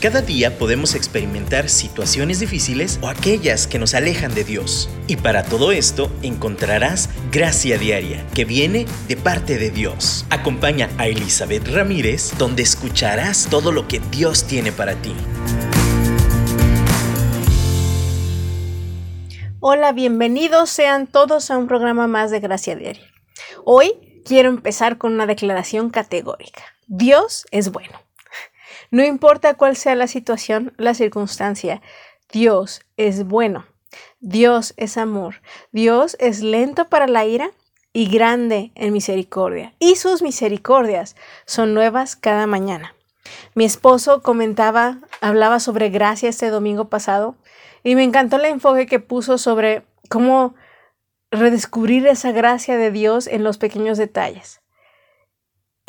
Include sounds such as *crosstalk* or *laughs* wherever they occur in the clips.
Cada día podemos experimentar situaciones difíciles o aquellas que nos alejan de Dios. Y para todo esto encontrarás gracia diaria que viene de parte de Dios. Acompaña a Elizabeth Ramírez donde escucharás todo lo que Dios tiene para ti. Hola, bienvenidos sean todos a un programa más de Gracia Diaria. Hoy quiero empezar con una declaración categórica. Dios es bueno. No importa cuál sea la situación, la circunstancia, Dios es bueno. Dios es amor. Dios es lento para la ira y grande en misericordia. Y sus misericordias son nuevas cada mañana. Mi esposo comentaba, hablaba sobre gracia este domingo pasado y me encantó el enfoque que puso sobre cómo redescubrir esa gracia de Dios en los pequeños detalles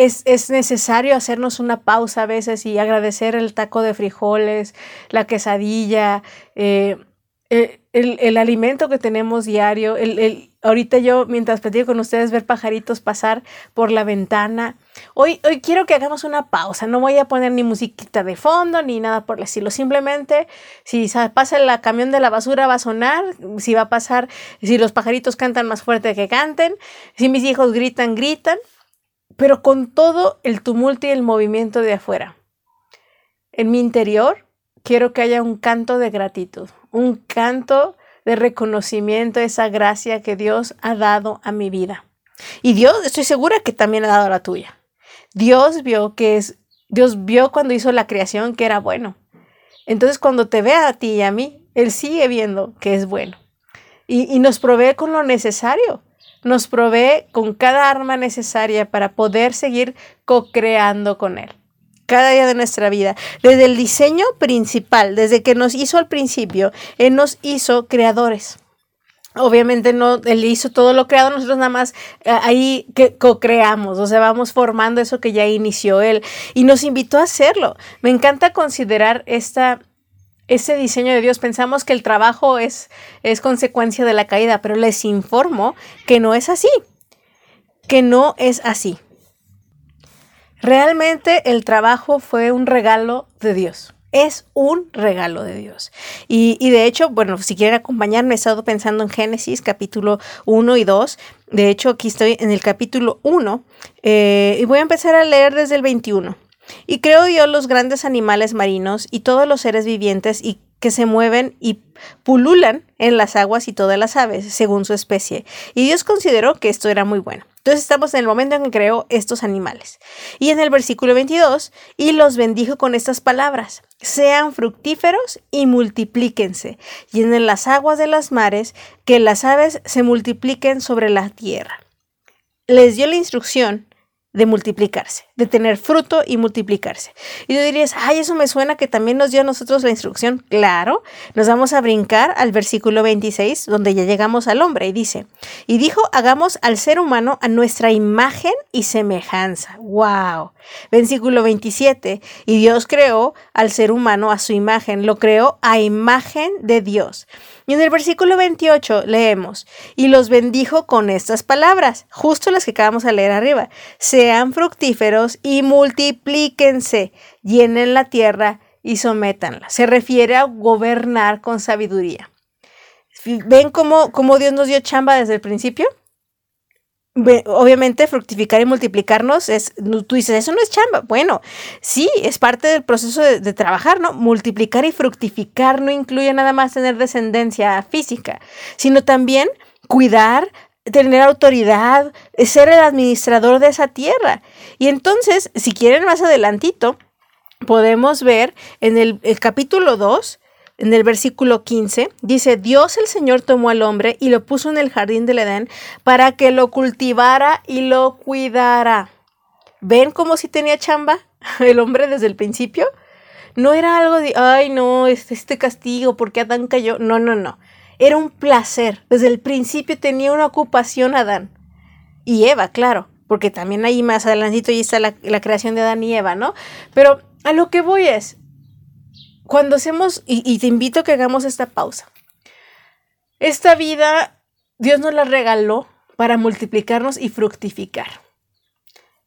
es, necesario hacernos una pausa a veces y agradecer el taco de frijoles, la quesadilla, eh, el, alimento que tenemos diario. El, ahorita yo, mientras platico con ustedes, ver pajaritos pasar por la ventana. Hoy, hoy quiero que hagamos una pausa. No voy a poner ni musiquita de fondo ni nada por el estilo. Simplemente, si pasa el camión de la basura, va a sonar. Si va a pasar, si los pajaritos cantan más fuerte que canten. Si mis hijos gritan, gritan pero con todo el tumulto y el movimiento de afuera. En mi interior quiero que haya un canto de gratitud, un canto de reconocimiento a esa gracia que Dios ha dado a mi vida. Y Dios, estoy segura que también ha dado la tuya. Dios vio que es, Dios vio cuando hizo la creación que era bueno. Entonces cuando te ve a ti y a mí, Él sigue viendo que es bueno. Y, y nos provee con lo necesario nos provee con cada arma necesaria para poder seguir co-creando con Él. Cada día de nuestra vida. Desde el diseño principal, desde que nos hizo al principio, Él nos hizo creadores. Obviamente no, él hizo todo lo creado, nosotros nada más eh, ahí que co-creamos, o sea, vamos formando eso que ya inició él y nos invitó a hacerlo. Me encanta considerar esta, ese diseño de Dios. Pensamos que el trabajo es, es consecuencia de la caída, pero les informo que no es así, que no es así. Realmente el trabajo fue un regalo de Dios. Es un regalo de Dios. Y, de hecho, bueno, si quieren acompañarme, he estado pensando en Génesis capítulo 1 y 2. De hecho, aquí estoy en el capítulo 1 eh, y voy a empezar a leer desde el 21. Y creó Dios los grandes animales marinos y todos los seres vivientes y que se mueven y pululan en las aguas y todas las aves, según su especie. Y Dios consideró que esto era muy bueno. Entonces estamos en el momento en que creó estos animales. Y en el versículo 22, y los bendijo con estas palabras, sean fructíferos y multiplíquense, y en las aguas de las mares, que las aves se multipliquen sobre la tierra. Les dio la instrucción de multiplicarse, de tener fruto y multiplicarse. Y tú dirías, ay, eso me suena que también nos dio a nosotros la instrucción. Claro, nos vamos a brincar al versículo 26, donde ya llegamos al hombre, y dice, y dijo, hagamos al ser humano a nuestra imagen y semejanza. ¡Wow! Versículo 27, y Dios creó al ser humano a su imagen, lo creó a imagen de Dios. Y en el versículo 28 leemos, y los bendijo con estas palabras, justo las que acabamos de leer arriba, sean fructíferos y multiplíquense, llenen la tierra y sométanla. Se refiere a gobernar con sabiduría. ¿Ven cómo, cómo Dios nos dio chamba desde el principio? obviamente fructificar y multiplicarnos es, tú dices, eso no es chamba. Bueno, sí, es parte del proceso de, trabajar, ¿no? Multiplicar y fructificar no incluye nada más tener descendencia física, sino también cuidar, tener autoridad, ser el administrador de esa tierra. Y entonces, si quieren más adelantito, podemos ver en el, capítulo 2, en el versículo 15, dice, Dios el Señor tomó al hombre y lo puso en el jardín del Edén para que lo cultivara y lo cuidara. ¿Ven cómo si tenía chamba *laughs* el hombre desde el principio? No era algo de, ay no, este, este castigo, ¿por qué Adán cayó? No, no, no. Era un placer. Desde el principio tenía una ocupación Adán. Y Eva, claro, porque también ahí más adelantito ya está la, creación de Adán y Eva, ¿no? Pero a lo que voy es, cuando hacemos, y, te invito a que hagamos esta pausa, esta vida Dios nos la regaló para multiplicarnos y fructificar.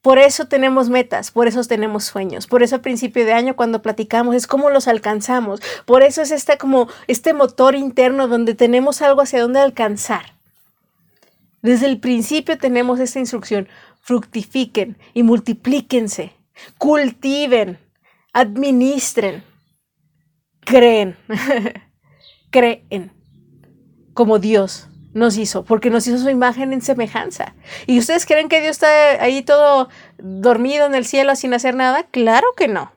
Por eso tenemos metas, por eso tenemos sueños, por eso a principio de año cuando platicamos es cómo los alcanzamos, por eso es este como este motor interno donde tenemos algo hacia dónde alcanzar. Desde el principio tenemos esta instrucción, fructifiquen y multiplíquense, cultiven, administren, creen, *laughs* creen como Dios nos hizo, porque nos hizo su imagen en semejanza. ¿Y ustedes creen que Dios está ahí todo dormido en el cielo sin hacer nada? Claro que no.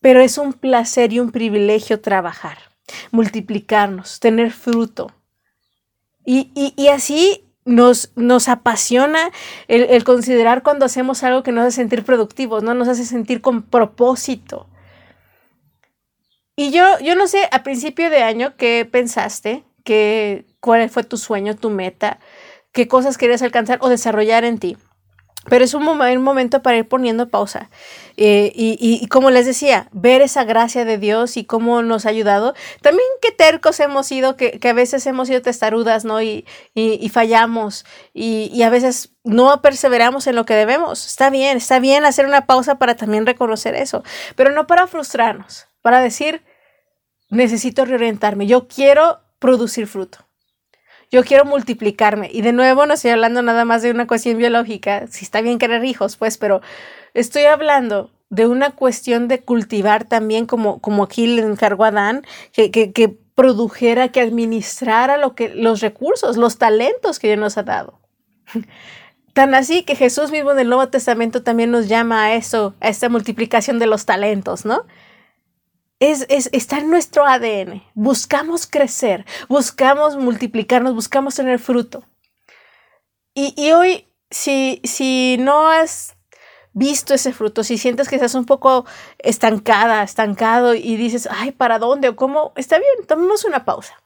Pero es un placer y un privilegio trabajar, multiplicarnos, tener fruto. Y, así nos, nos apasiona el, el, considerar cuando hacemos algo que nos hace sentir productivos, ¿no? Nos hace sentir con propósito. Y yo, yo no sé, a principio de año, ¿qué pensaste? qué, cuál fue tu sueño, tu meta, qué cosas querías alcanzar o desarrollar en ti. Pero es un, momento para ir poniendo pausa. Eh, y, como les decía, ver esa gracia de Dios y cómo nos ha ayudado. También qué tercos hemos sido, que, a veces hemos sido testarudas, ¿no? Y, fallamos. Y, a veces no perseveramos en lo que debemos. Está bien, está bien hacer una pausa para también reconocer eso. Pero no para frustrarnos, para decir, necesito reorientarme. Yo quiero producir fruto. Yo quiero multiplicarme. Y de nuevo no estoy hablando nada más de una cuestión biológica. Si está bien querer hijos, pues, pero estoy hablando de una cuestión de cultivar también, como, como aquí le encargó a Adán, que, que, produjera, que administrara lo que, los recursos, los talentos que Dios nos ha dado. *laughs* Tan así que Jesús mismo en el Nuevo Testamento también nos llama a eso, a esta multiplicación de los talentos, ¿no? Es, está en nuestro ADN. Buscamos crecer, buscamos multiplicarnos, buscamos tener fruto. Y, hoy, si, si no has visto ese fruto, si sientes que estás un poco estancada, estancado y dices, ay, ¿para dónde o cómo? Está bien, tomemos una pausa.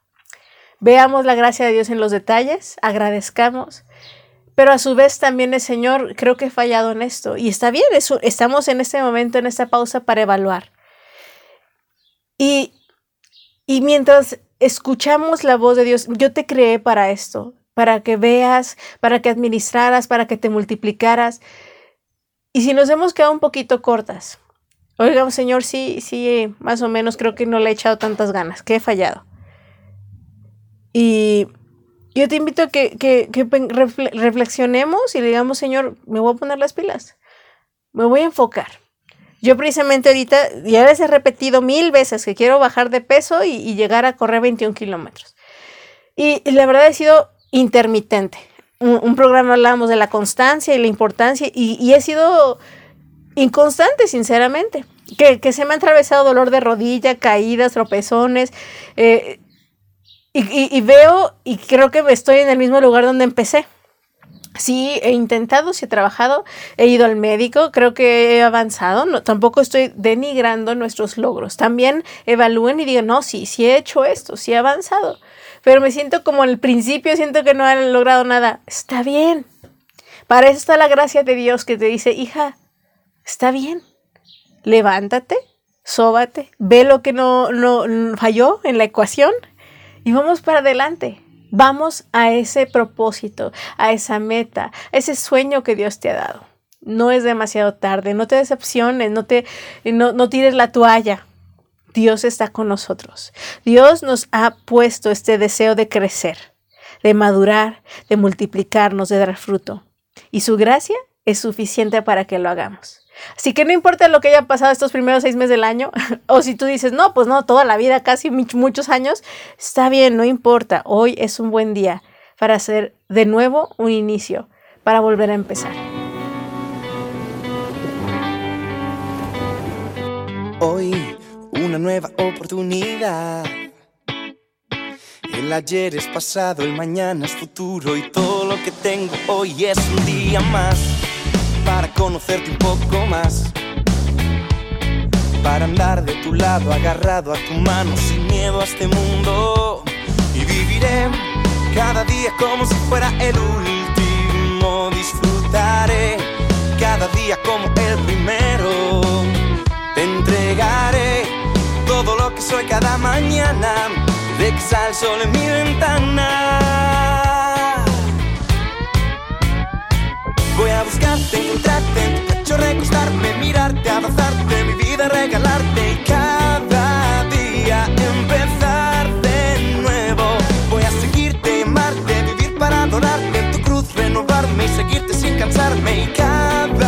Veamos la gracia de Dios en los detalles, agradezcamos, pero a su vez también el Señor creo que he fallado en esto y está bien, eso, estamos en este momento, en esta pausa para evaluar. Y, mientras escuchamos la voz de Dios, yo te creé para esto, para que veas, para que administraras, para que te multiplicaras. Y si nos hemos quedado un poquito cortas, oiga, Señor, sí, sí, más o menos creo que no le he echado tantas ganas, que he fallado. Y yo te invito a que, que, que reflexionemos y le digamos, Señor, me voy a poner las pilas, me voy a enfocar. Yo precisamente ahorita ya les he repetido mil veces que quiero bajar de peso y, llegar a correr 21 kilómetros. Y, la verdad he sido intermitente. Un, programa hablábamos de la constancia y la importancia y, he sido inconstante, sinceramente. Que, se me ha atravesado dolor de rodilla, caídas, tropezones. Eh, y veo y creo que estoy en el mismo lugar donde empecé Sí, he intentado, sí he trabajado, he ido al médico, creo que he avanzado, no, tampoco estoy denigrando nuestros logros. También evalúen y digan, no, sí, sí he hecho esto, sí he avanzado, pero me siento como al principio, siento que no he logrado nada. Está bien. Para eso está la gracia de Dios que te dice, hija, está bien, levántate, sóbate, ve lo que no, no falló en la ecuación y vamos para adelante. Vamos a ese propósito, a esa meta, a ese sueño que Dios te ha dado. No es demasiado tarde, no te decepciones, no, te, no, no tires la toalla. Dios está con nosotros. Dios nos ha puesto este deseo de crecer, de madurar, de multiplicarnos, de dar fruto. Y su gracia es suficiente para que lo hagamos. Así que no importa lo que haya pasado estos primeros seis meses del año, *laughs* o si tú dices, no, pues no, toda la vida, casi muchos años, está bien, no importa. Hoy es un buen día para hacer de nuevo un inicio, para volver a empezar. Hoy una nueva oportunidad. El ayer es pasado, el mañana es futuro y todo lo que tengo hoy es un día más para conocerte un poco más. Para andar de tu lado, agarrado a tu mano, sin miedo a este mundo. Y viviré cada día como si fuera el último. Disfrutaré cada día como el primero. Te entregaré todo lo que soy cada mañana. De que sale el sol en mi ventana. buscarte, encontrarte, tu pecho recostarme, mirarte, abrazarte, mi vida regalarte y cada día empezar de nuevo. Voy a seguirte, amarte, vivir para adorarte, en tu cruz renovarme y seguirte sin cansarme y cada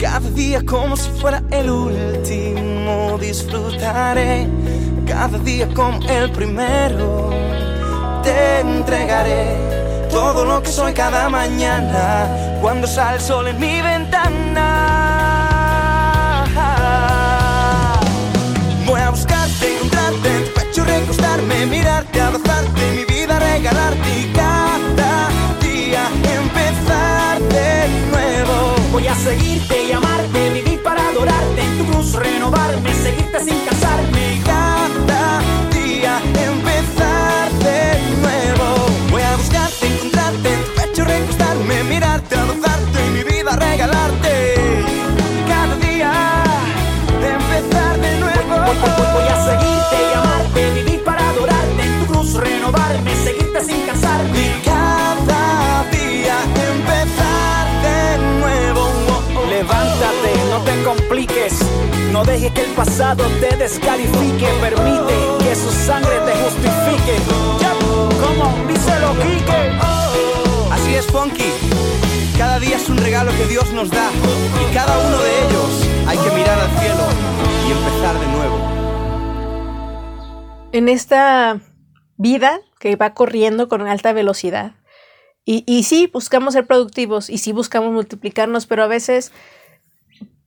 cada día como si fuera el último. Disfrutaré cada día como el primero. Te entregaré todo lo que soy cada mañana cuando sale el sol en mi ventana. Voy a buscarte, encontrarte en tu pecho, recostarme, mirarte, abrazarte, mi vida regalarte y Voy a seguirte y amarte, vivir para adorarte, en tu cruz renovarme, seguirte sin cansarme. Cada día empezar de nuevo. Voy a buscarte, encontrarte en tu pecho, recostarme, mirarte, abrazarte no dejes que el pasado te descalifique, permite que su sangre te justifique. Ya, como díselo, Quique. Así es, Funky. Cada día es un regalo que Dios nos da. Y cada uno de ellos hay que mirar al cielo y empezar de nuevo. en esta vida que va corriendo con alta velocidad. Y, y sí, buscamos ser productivos y sí buscamos multiplicarnos, pero a veces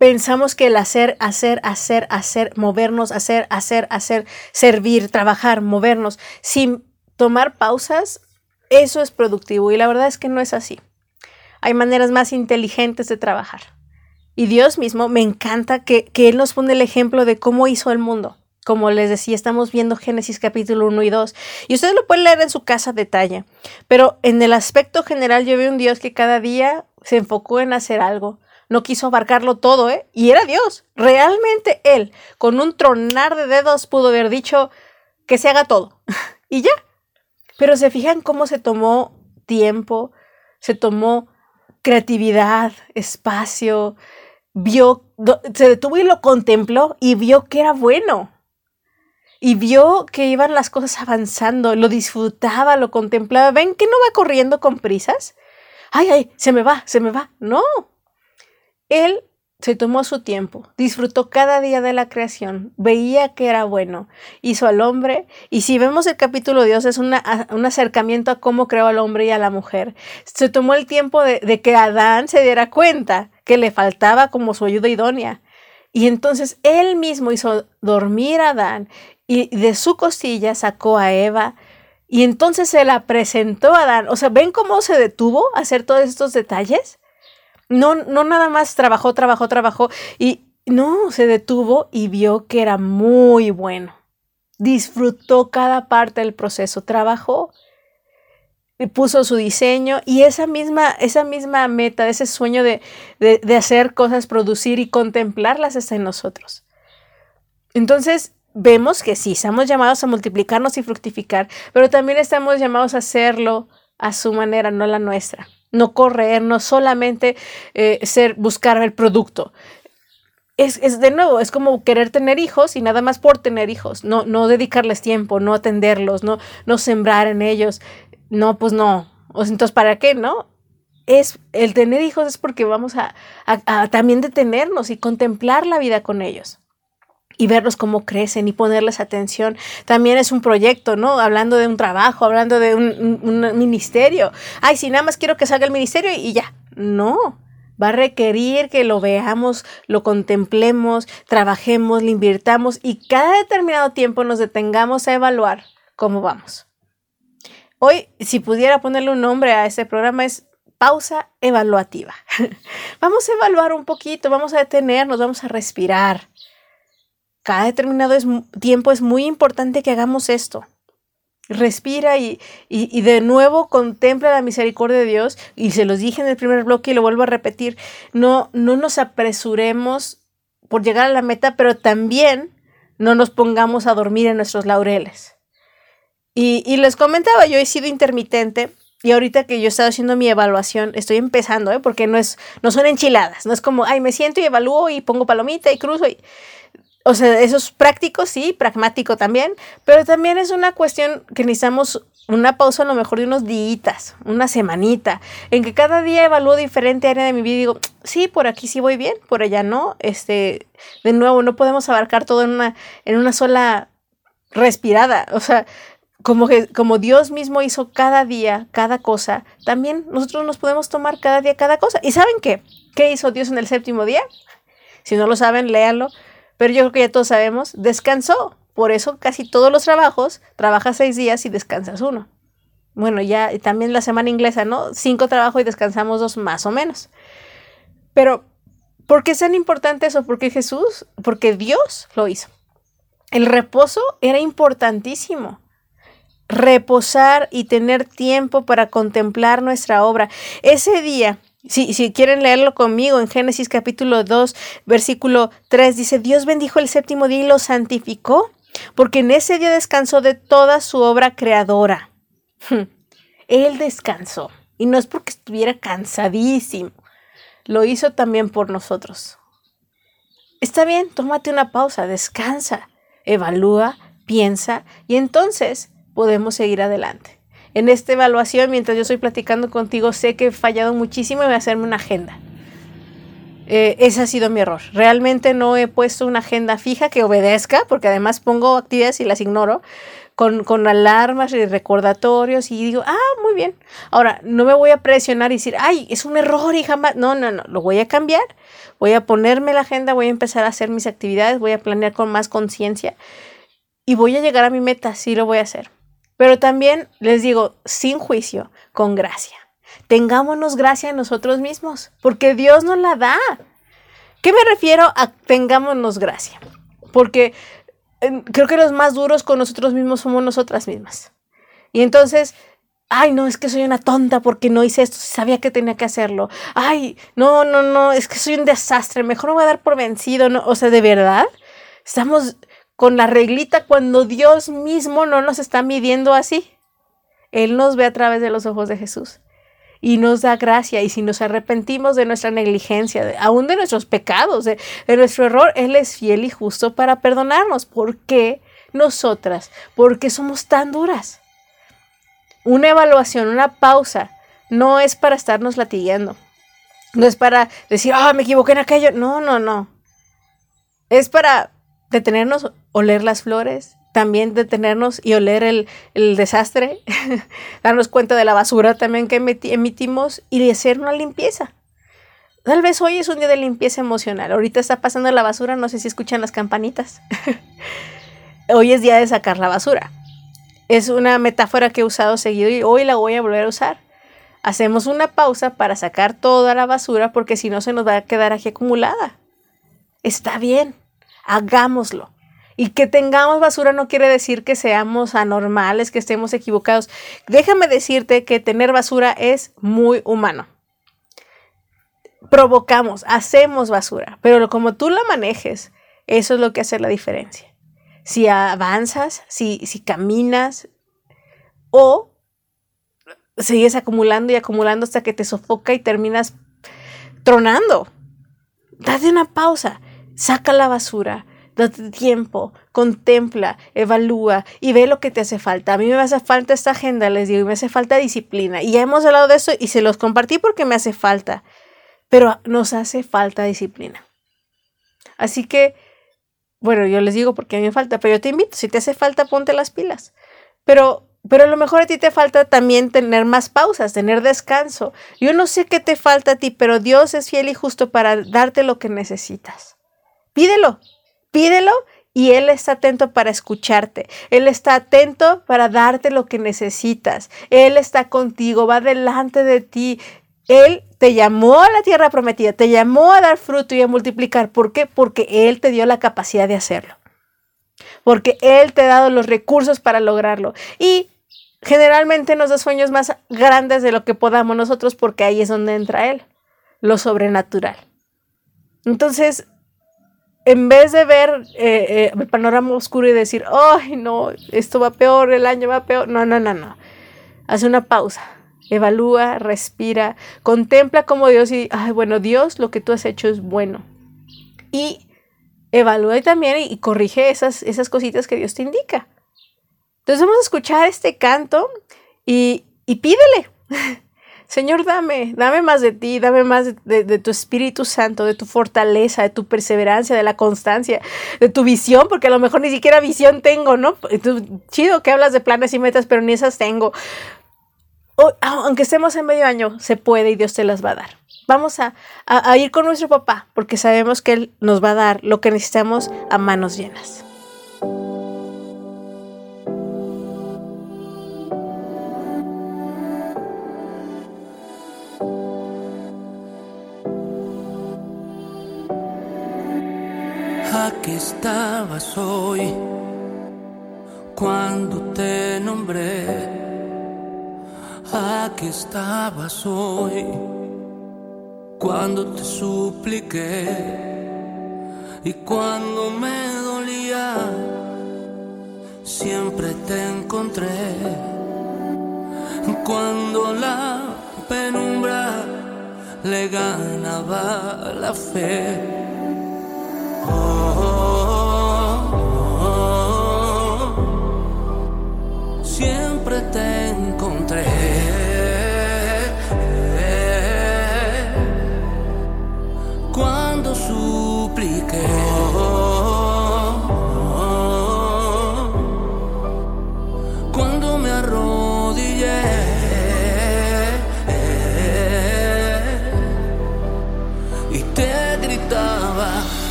pensamos que el hacer, hacer, hacer, hacer, movernos, hacer, hacer, hacer, servir, trabajar, movernos, sin tomar pausas, eso es productivo. Y la verdad es que no es así. Hay maneras más inteligentes de trabajar. Y Dios mismo me encanta que, que Él nos pone el ejemplo de cómo hizo el mundo. Como les decía, estamos viendo Génesis capítulo 1 y 2. Y ustedes lo pueden leer en su casa a detalle. Pero en el aspecto general yo veo un Dios que cada día se enfocó en hacer algo. No quiso abarcarlo todo, ¿eh? Y era Dios. Realmente Él, con un tronar de dedos, pudo haber dicho que se haga todo. *laughs* y ya. Pero se fijan cómo se tomó tiempo, se tomó creatividad, espacio, vio, se detuvo y lo contempló y vio que era bueno. Y vio que iban las cosas avanzando, lo disfrutaba, lo contemplaba. ¿Ven que no va corriendo con prisas? Ay, ay, se me va, se me va. No. Él se tomó su tiempo, disfrutó cada día de la creación, veía que era bueno, hizo al hombre, y si vemos el capítulo de Dios es una- un acercamiento a cómo creó al hombre y a la mujer. Se tomó el tiempo de, de que Adán se diera cuenta que le faltaba como su ayuda idónea. Y entonces él mismo hizo dormir a Adán y de su costilla sacó a Eva. Y entonces se la presentó a Adán. O sea, ¿ven cómo se detuvo a hacer todos estos detalles? No, no nada más trabajó, trabajó, trabajó y no, se detuvo y vio que era muy bueno. Disfrutó cada parte del proceso, trabajó, puso su diseño y esa misma, esa misma meta, ese sueño de, de, de hacer cosas, producir y contemplarlas está en nosotros. Entonces, vemos que sí, estamos llamados a multiplicarnos y fructificar, pero también estamos llamados a hacerlo a su manera, no la nuestra. No correr, no solamente eh, ser, buscar el producto. es, es, de nuevo, es como querer tener hijos y nada más por tener hijos, no, no dedicarles tiempo, no atenderlos, no, no sembrar en ellos. No, pues no. O entonces, ¿para qué, no? Es, el tener hijos es porque vamos a, a también detenernos y contemplar la vida con ellos y verlos cómo crecen y ponerles atención. También es un proyecto, ¿no? Hablando de un trabajo, hablando de un, ministerio. Ay, si nada más quiero que salga el ministerio y ya. No. Va a requerir que lo veamos, lo contemplemos, trabajemos, le invirtamos y cada determinado tiempo nos detengamos a evaluar cómo vamos. Hoy, si pudiera ponerle un nombre a este programa, es pausa evaluativa. *laughs* vamos a evaluar un poquito, vamos a detenernos, vamos a respirar cada determinado tiempo es muy importante que hagamos esto. Respira y, y, de nuevo contempla la misericordia de Dios. Y se los dije en el primer bloque y lo vuelvo a repetir. No, no nos apresuremos por llegar a la meta, pero también no nos pongamos a dormir en nuestros laureles. Y, y les comentaba, yo he sido intermitente y ahorita que yo he estado haciendo mi evaluación, estoy empezando, ¿eh? porque no, es, no son enchiladas, no es como, ay, me siento y evalúo y pongo palomita y cruzo. Y o sea, eso es práctico, sí, pragmático también, pero también es una cuestión que necesitamos una pausa a lo mejor de unos días, una semanita, en que cada día evalúo diferente área de mi vida y digo, sí, por aquí sí voy bien, por allá no, este, de nuevo, no podemos abarcar todo en una, en una sola respirada, o sea, como, que, como Dios mismo hizo cada día, cada cosa, también nosotros nos podemos tomar cada día, cada cosa. ¿Y saben qué? ¿Qué hizo Dios en el séptimo día? Si no lo saben, léanlo pero yo creo que ya todos sabemos, descansó. Por eso casi todos los trabajos, trabajas seis días y descansas uno. Bueno, ya también la semana inglesa, ¿no? Cinco trabajos y descansamos dos más o menos. Pero, ¿por qué es tan importante eso? Porque Jesús, porque Dios lo hizo. El reposo era importantísimo. Reposar y tener tiempo para contemplar nuestra obra. Ese día si, si, quieren leerlo conmigo en Génesis capítulo 2, versículo 3, dice, Dios bendijo el séptimo día y lo santificó, porque en ese día descansó de toda su obra creadora. *laughs* Él descansó, y no es porque estuviera cansadísimo, lo hizo también por nosotros. Está bien, tómate una pausa, descansa, evalúa, piensa, y entonces podemos seguir adelante en esta evaluación, mientras yo estoy platicando contigo, sé que he fallado muchísimo y voy a hacerme una agenda. Eh, ese ha sido mi error. Realmente no he puesto una agenda fija que obedezca, porque además pongo actividades y las ignoro, con, con, alarmas y recordatorios y digo, ah, muy bien. Ahora, no me voy a presionar y decir, ay, es un error y jamás. No, no, no, lo voy a cambiar. Voy a ponerme la agenda, voy a empezar a hacer mis actividades, voy a planear con más conciencia y voy a llegar a mi meta, sí lo voy a hacer. Pero también les digo, sin juicio, con gracia. Tengámonos gracia a nosotros mismos, porque Dios nos la da. ¿Qué me refiero a tengámonos gracia? Porque em, creo que los más duros con nosotros mismos somos nosotras mismas. Y entonces, ay, no, es que soy una tonta porque no hice esto, sabía que tenía que hacerlo. Ay, no, no, no, es que soy un desastre, mejor me voy a dar por vencido. No, o sea, de verdad, estamos con la reglita cuando Dios mismo no nos está midiendo así. Él nos ve a través de los ojos de Jesús y nos da gracia. Y si nos arrepentimos de nuestra negligencia, aún de nuestros pecados, de, nuestro error, Él es fiel y justo para perdonarnos. ¿Por qué nosotras? Porque somos tan duras. Una evaluación, una pausa, no es para estarnos latigueando. No es para decir, ah, me equivoqué en aquello. No, no, no. Es para detenernos, oler las flores, también detenernos y oler el, desastre, *laughs* darnos cuenta de la basura también que emitimos y de hacer una limpieza. Tal vez hoy es un día de limpieza emocional. Ahorita está pasando la basura, no sé si escuchan las campanitas. *laughs* hoy es día de sacar la basura. Es una metáfora que he usado seguido y hoy la voy a volver a usar. Hacemos una pausa para sacar toda la basura porque si no se nos va a quedar aquí acumulada. Está bien, hagámoslo. Y que tengamos basura no quiere decir que seamos anormales, que estemos equivocados. Déjame decirte que tener basura es muy humano. Provocamos, hacemos basura, pero como tú la manejes, eso es lo que hace la diferencia. Si avanzas, si, si caminas o sigues acumulando y acumulando hasta que te sofoca y terminas tronando. Date una pausa saca la basura, date tiempo, contempla, evalúa y ve lo que te hace falta. A mí me hace falta esta agenda, les digo, y me hace falta disciplina. Y ya hemos hablado de eso y se los compartí porque me hace falta, pero nos hace falta disciplina. Así que, bueno, yo les digo porque a mí me falta, pero yo te invito, si te hace falta, ponte las pilas. Pero pero a lo mejor a ti te falta también tener más pausas, tener descanso. Yo no sé qué te falta a ti, pero Dios es fiel y justo para darte lo que necesitas. Pídelo, pídelo y Él está atento para escucharte. Él está atento para darte lo que necesitas. Él está contigo, va delante de ti. Él te llamó a la tierra prometida, te llamó a dar fruto y a multiplicar. ¿Por qué? Porque Él te dio la capacidad de hacerlo. Porque Él te ha dado los recursos para lograrlo. Y generalmente nos da sueños más grandes de lo que podamos nosotros porque ahí es donde entra Él, lo sobrenatural. Entonces, en vez de ver eh, eh, el panorama oscuro y decir, ay, no, esto va peor, el año va peor, no, no, no, no. Hace una pausa, evalúa, respira, contempla como Dios y, ay, bueno, Dios, lo que tú has hecho es bueno. Y evalúa también y, corrige esas, esas cositas que Dios te indica. Entonces vamos a escuchar este canto y, y pídele. *laughs* Señor, dame, dame más de ti, dame más de, tu Espíritu Santo, de tu fortaleza, de tu perseverancia, de la constancia, de tu visión, porque a lo mejor ni siquiera visión tengo, ¿no? chido que hablas de planes y metas, pero ni esas tengo. aunque estemos en medio año, se puede y Dios te las va a dar. Vamos a ir con nuestro papá, porque sabemos que Él nos va a dar lo que necesitamos a manos llenas. Aquí estabas hoy cuando te nombré. Aquí estabas hoy cuando te supliqué y cuando me dolía. Siempre te encontré cuando la penumbra le ganaba la fe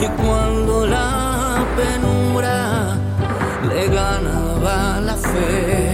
Y cuando la penumbra le ganaba la fe.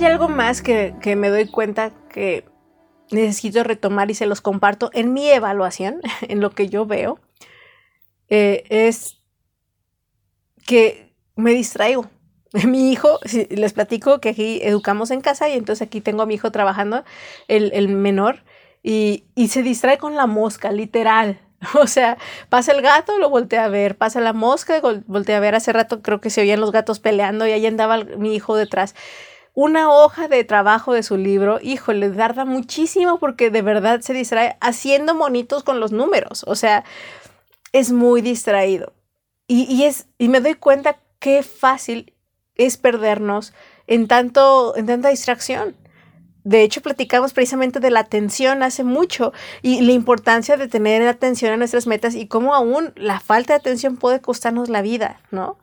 Hay algo más que, que me doy cuenta que necesito retomar y se los comparto en mi evaluación, *laughs* en lo que yo veo, eh, es que me distraigo. *laughs* Mi hijo, les platico que aquí educamos en casa y entonces aquí tengo a mi hijo trabajando, el, el menor, y, y se distrae con la mosca, literal. *laughs* O sea, pasa el gato, lo voltea a ver, pasa la mosca, voltea a ver. Hace rato creo que se oían los gatos peleando y ahí andaba mi hijo detrás. Una hoja de trabajo de su libro, híjole, tarda muchísimo porque de verdad se distrae haciendo monitos con los números. O sea, es muy distraído. Y, es, y me doy cuenta qué fácil es perdernos en, tanto, en tanta distracción. De hecho, platicamos precisamente de la atención hace mucho y la importancia de tener atención a nuestras metas y cómo aún la falta de atención puede costarnos la vida, ¿no?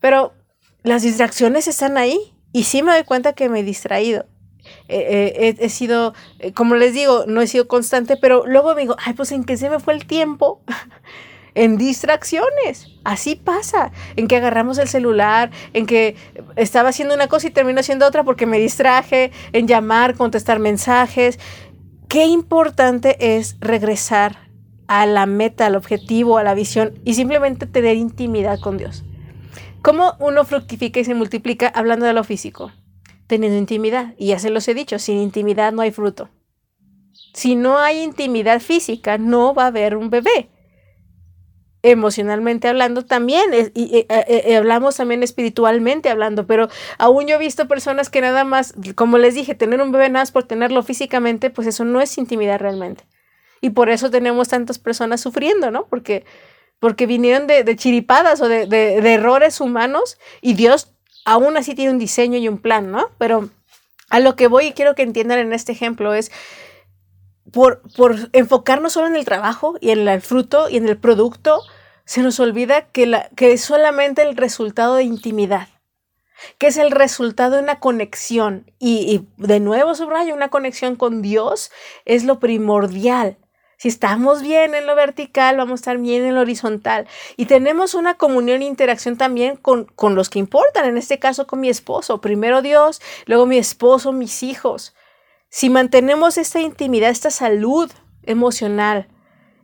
Pero las distracciones están ahí y sí me doy cuenta que me he distraído. he, sido, eh, como les digo, no he sido constante, pero luego me digo, ay, pues en qué se me fue el tiempo *laughs* en distracciones. Así pasa, en que agarramos el celular, en que estaba haciendo una cosa y termino haciendo otra porque me distraje, en llamar, contestar mensajes. Qué importante es regresar a la meta, al objetivo, a la visión y simplemente tener intimidad con Dios. ¿Cómo uno fructifica y se multiplica hablando de lo físico? Teniendo intimidad. Y ya se los he dicho, sin intimidad no hay fruto. Si no hay intimidad física, no va a haber un bebé emocionalmente hablando también, y, eh, eh, hablamos también espiritualmente hablando, pero aún yo he visto personas que nada más, como les dije, tener un bebé nada más por tenerlo físicamente, pues eso no es intimidad realmente. Y por eso tenemos tantas personas sufriendo, ¿no? Porque, porque vinieron de, chiripadas o de, errores humanos y Dios aún así tiene un diseño y un plan, ¿no? Pero a lo que voy y quiero que entiendan en este ejemplo es por, enfocarnos solo en el trabajo y en el fruto y en el producto, se nos olvida que es solamente el resultado de intimidad, que es el resultado de una conexión. Y, de nuevo subrayo, una conexión con Dios es lo primordial. Si estamos bien en lo vertical, vamos a estar bien en lo horizontal. Y tenemos una comunión e interacción también con, con los que importan, en este caso con mi esposo. Primero Dios, luego mi esposo, mis hijos. Si mantenemos esta intimidad, esta salud emocional,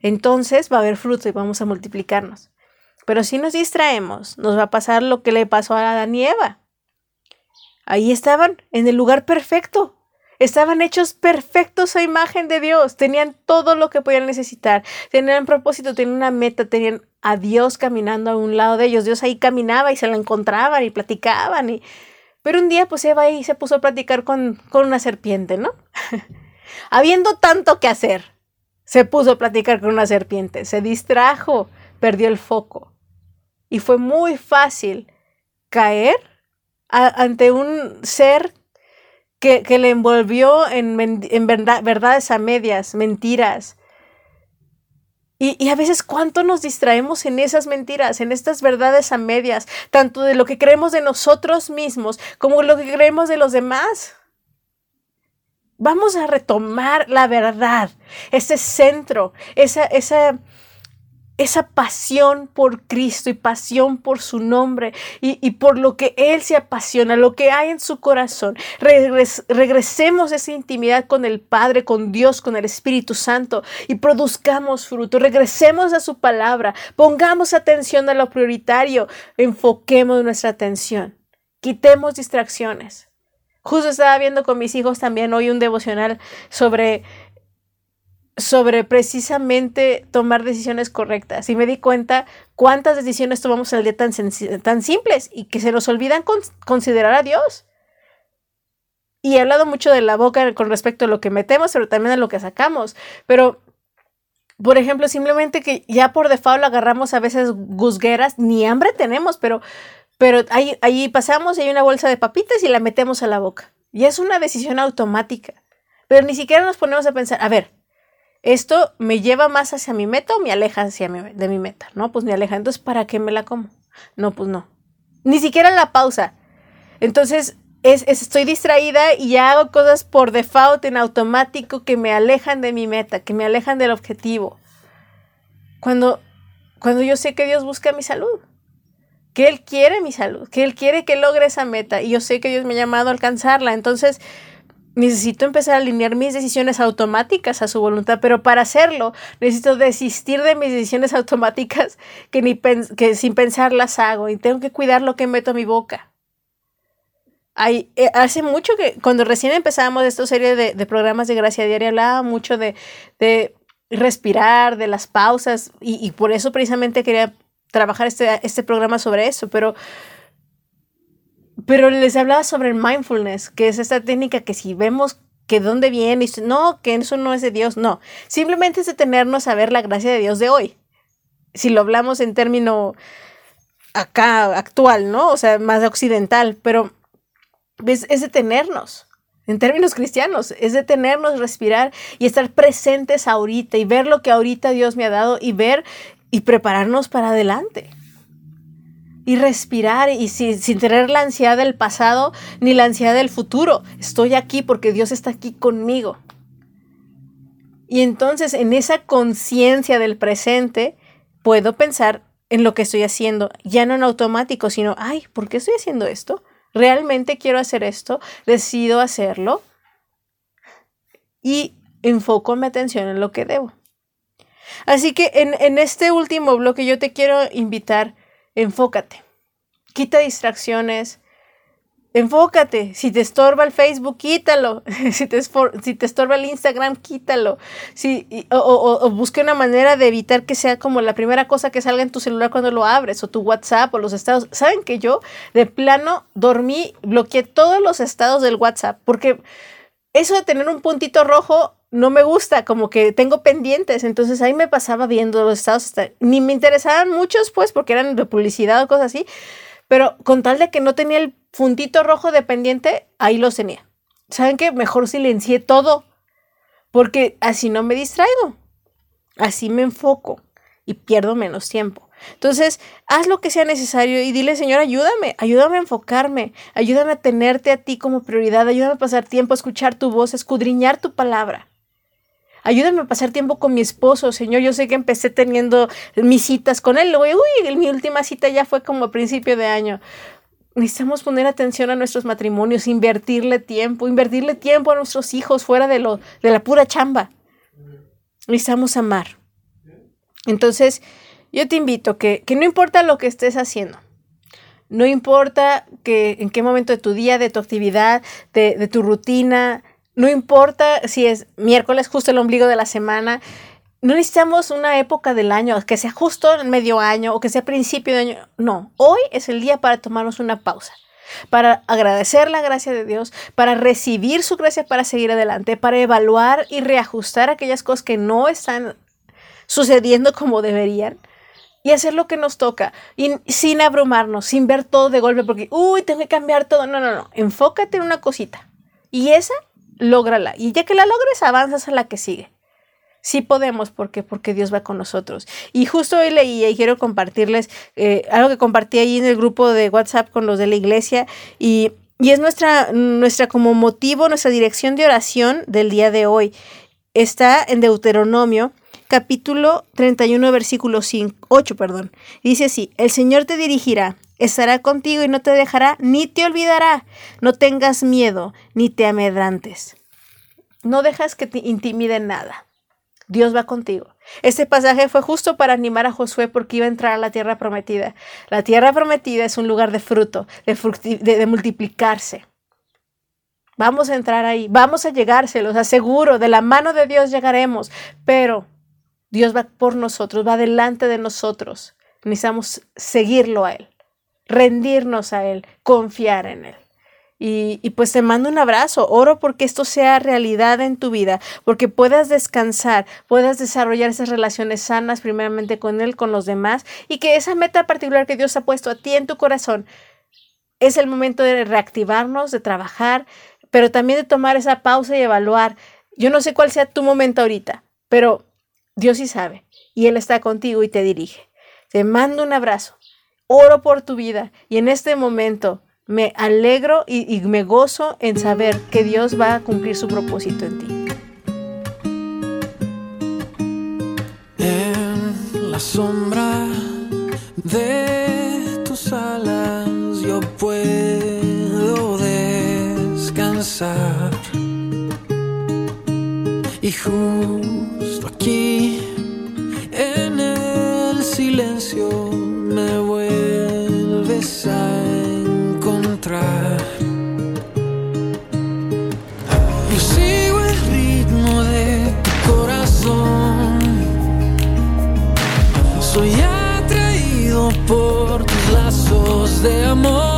entonces va a haber fruto y vamos a multiplicarnos. Pero si nos distraemos, nos va a pasar lo que le pasó a Adán y Eva. Ahí estaban, en el lugar perfecto. Estaban hechos perfectos a imagen de Dios. Tenían todo lo que podían necesitar. Tenían propósito, tenían una meta, tenían a Dios caminando a un lado de ellos. Dios ahí caminaba y se la encontraban y platicaban. Y... Pero un día, pues Eva ahí se puso a platicar con, con una serpiente, ¿no? *laughs* Habiendo tanto que hacer, se puso a platicar con una serpiente, se distrajo, perdió el foco. Y fue muy fácil caer ante un ser que, le envolvió en, verdades a medias, mentiras. Y, y, a veces cuánto nos distraemos en esas mentiras, en estas verdades a medias, tanto de lo que creemos de nosotros mismos como lo que creemos de los demás. Vamos a retomar la verdad, ese centro, esa, esa, esa pasión por Cristo y pasión por su nombre y, por lo que Él se apasiona, lo que hay en su corazón. regresemos a esa intimidad con el Padre, con Dios, con el Espíritu Santo y produzcamos fruto. Regresemos a su palabra, pongamos atención a lo prioritario, enfoquemos nuestra atención, quitemos distracciones. Justo estaba viendo con mis hijos también hoy un devocional sobre sobre precisamente tomar decisiones correctas y me di cuenta cuántas decisiones tomamos al día tan, tan simples y que se nos olvidan considerar a Dios. Y he hablado mucho de la boca con respecto a lo que metemos, pero también a lo que sacamos. Pero, por ejemplo, simplemente que ya por default agarramos a veces gusgueras, ni hambre tenemos, pero pero ahí, ahí pasamos y hay una bolsa de papitas y la metemos a la boca. Y es una decisión automática. Pero ni siquiera nos ponemos a pensar, a ver, ¿esto me lleva más hacia mi meta o me aleja hacia de mi meta? No, pues me aleja. Entonces, ¿para qué me la como? No, pues no. Ni siquiera la pausa. Entonces, es, estoy distraída y ya hago cosas por default en automático que me alejan de mi meta, que me alejan del objetivo. Cuando, cuando yo sé que Dios busca mi salud. que Él quiere mi salud, que Él quiere que logre esa meta y yo sé que Dios me ha llamado a alcanzarla. Entonces, necesito empezar a alinear mis decisiones automáticas a su voluntad, pero para hacerlo necesito desistir de mis decisiones *laughs* automáticas que, ni que sin pensar las hago y tengo que cuidar lo que meto a mi boca. Hay, eh, hace mucho que, cuando recién empezábamos esta serie de, programas de Gracia Diaria, hablaba mucho de, de respirar, de las pausas, y, y, por eso precisamente quería trabajar este, este programa sobre eso, pero pero les hablaba sobre el mindfulness, que es esta técnica que si vemos que dónde viene, no, que eso no es de Dios, no. Simplemente es detenernos a ver la gracia de Dios de hoy. Si lo hablamos en término acá actual, ¿no? O sea, más occidental, pero es, es detenernos. En términos cristianos, es detenernos, respirar y estar presentes ahorita y ver lo que ahorita Dios me ha dado y ver y prepararnos para adelante y respirar y sin, tener la ansiedad del pasado ni la ansiedad del futuro. Estoy aquí porque Dios está aquí conmigo. Y entonces en esa conciencia del presente puedo pensar en lo que estoy haciendo, ya no en automático, sino, ay, ¿por qué estoy haciendo esto? ¿Realmente quiero hacer esto? ¿Decido hacerlo? Y enfoco mi atención en lo que debo. Así que en, en este último bloque yo te quiero invitar enfócate. Quita distracciones. Enfócate. Si te estorba el Facebook, quítalo. *laughs* Si te, estorba el Instagram, quítalo. Si, o, o, busque una manera de evitar que sea como la primera cosa que salga en tu celular cuando lo abres, o tu WhatsApp, o los estados. ¿Saben que yo de plano dormí, bloqueé todos los estados del WhatsApp? Porque eso de tener un puntito rojo no me gusta, como que tengo pendientes, entonces ahí me pasaba viendo los estados, ni me interesaban muchos, pues, porque eran de publicidad o cosas así, pero con tal de que no tenía el puntito rojo de pendiente, ahí los tenía. ¿Saben qué? Mejor silencié todo, porque así no me distraigo, así me enfoco y pierdo menos tiempo. Entonces, haz lo que sea necesario y dile, Señor, ayúdame, ayúdame a enfocarme, ayúdame a tenerte a ti como prioridad, ayúdame a pasar tiempo a escuchar tu voz, a escudriñar tu palabra. Ayúdame a pasar tiempo con mi esposo, Señor. Yo sé que empecé teniendo mis citas con él. Luego, uy, mi última cita ya fue como a principio de año. Necesitamos poner atención a nuestros matrimonios, invertirle tiempo, invertirle tiempo a nuestros hijos fuera de, lo, de la pura chamba. Necesitamos amar. Entonces, yo te invito que, que no importa lo que estés haciendo, no importa que, en qué momento de tu día, de tu actividad, de, de tu rutina, no importa si es miércoles, justo el ombligo de la semana. No necesitamos una época del año, que sea justo en medio año o que sea principio de año. No, hoy es el día para tomarnos una pausa, para agradecer la gracia de Dios, para recibir su gracia para seguir adelante, para evaluar y reajustar aquellas cosas que no están sucediendo como deberían y hacer lo que nos toca, y sin abrumarnos, sin ver todo de golpe, porque, uy, tengo que cambiar todo. No, no, no, enfócate en una cosita. Y esa lógrala. Y ya que la logres, avanzas a la que sigue. Sí podemos, porque Porque Dios va con nosotros. Y justo hoy leí y quiero compartirles eh, algo que compartí ahí en el grupo de WhatsApp con los de la iglesia y, y es nuestra, nuestra como motivo, nuestra dirección de oración del día de hoy. Está en Deuteronomio capítulo 31 versículo 5, 8, perdón. Dice así, el Señor te dirigirá estará contigo y no te dejará ni te olvidará. No tengas miedo ni te amedrantes. No dejas que te intimide nada. Dios va contigo. Este pasaje fue justo para animar a Josué porque iba a entrar a la tierra prometida. La tierra prometida es un lugar de fruto, de, de, multiplicarse. Vamos a entrar ahí, vamos a llegar, se los aseguro, de la mano de Dios llegaremos, pero Dios va por nosotros, va delante de nosotros. Necesitamos seguirlo a Él rendirnos a Él, confiar en Él. Y, pues te mando un abrazo, oro porque esto sea realidad en tu vida, porque puedas descansar, puedas desarrollar esas relaciones sanas primeramente con Él, con los demás, y que esa meta particular que Dios ha puesto a ti en tu corazón es el momento de reactivarnos, de trabajar, pero también de tomar esa pausa y evaluar. Yo no sé cuál sea tu momento ahorita, pero Dios sí sabe, y Él está contigo y te dirige. Te mando un abrazo oro por tu vida y en este momento me alegro y, y, me gozo en saber que Dios va a cumplir su propósito en ti. En la sombra de tus alas yo puedo descansar. Y justo aquí en el silencio me vuelves a encontrar. Yo sigo el ritmo de tu corazón. Soy atraído por tus lazos de amor.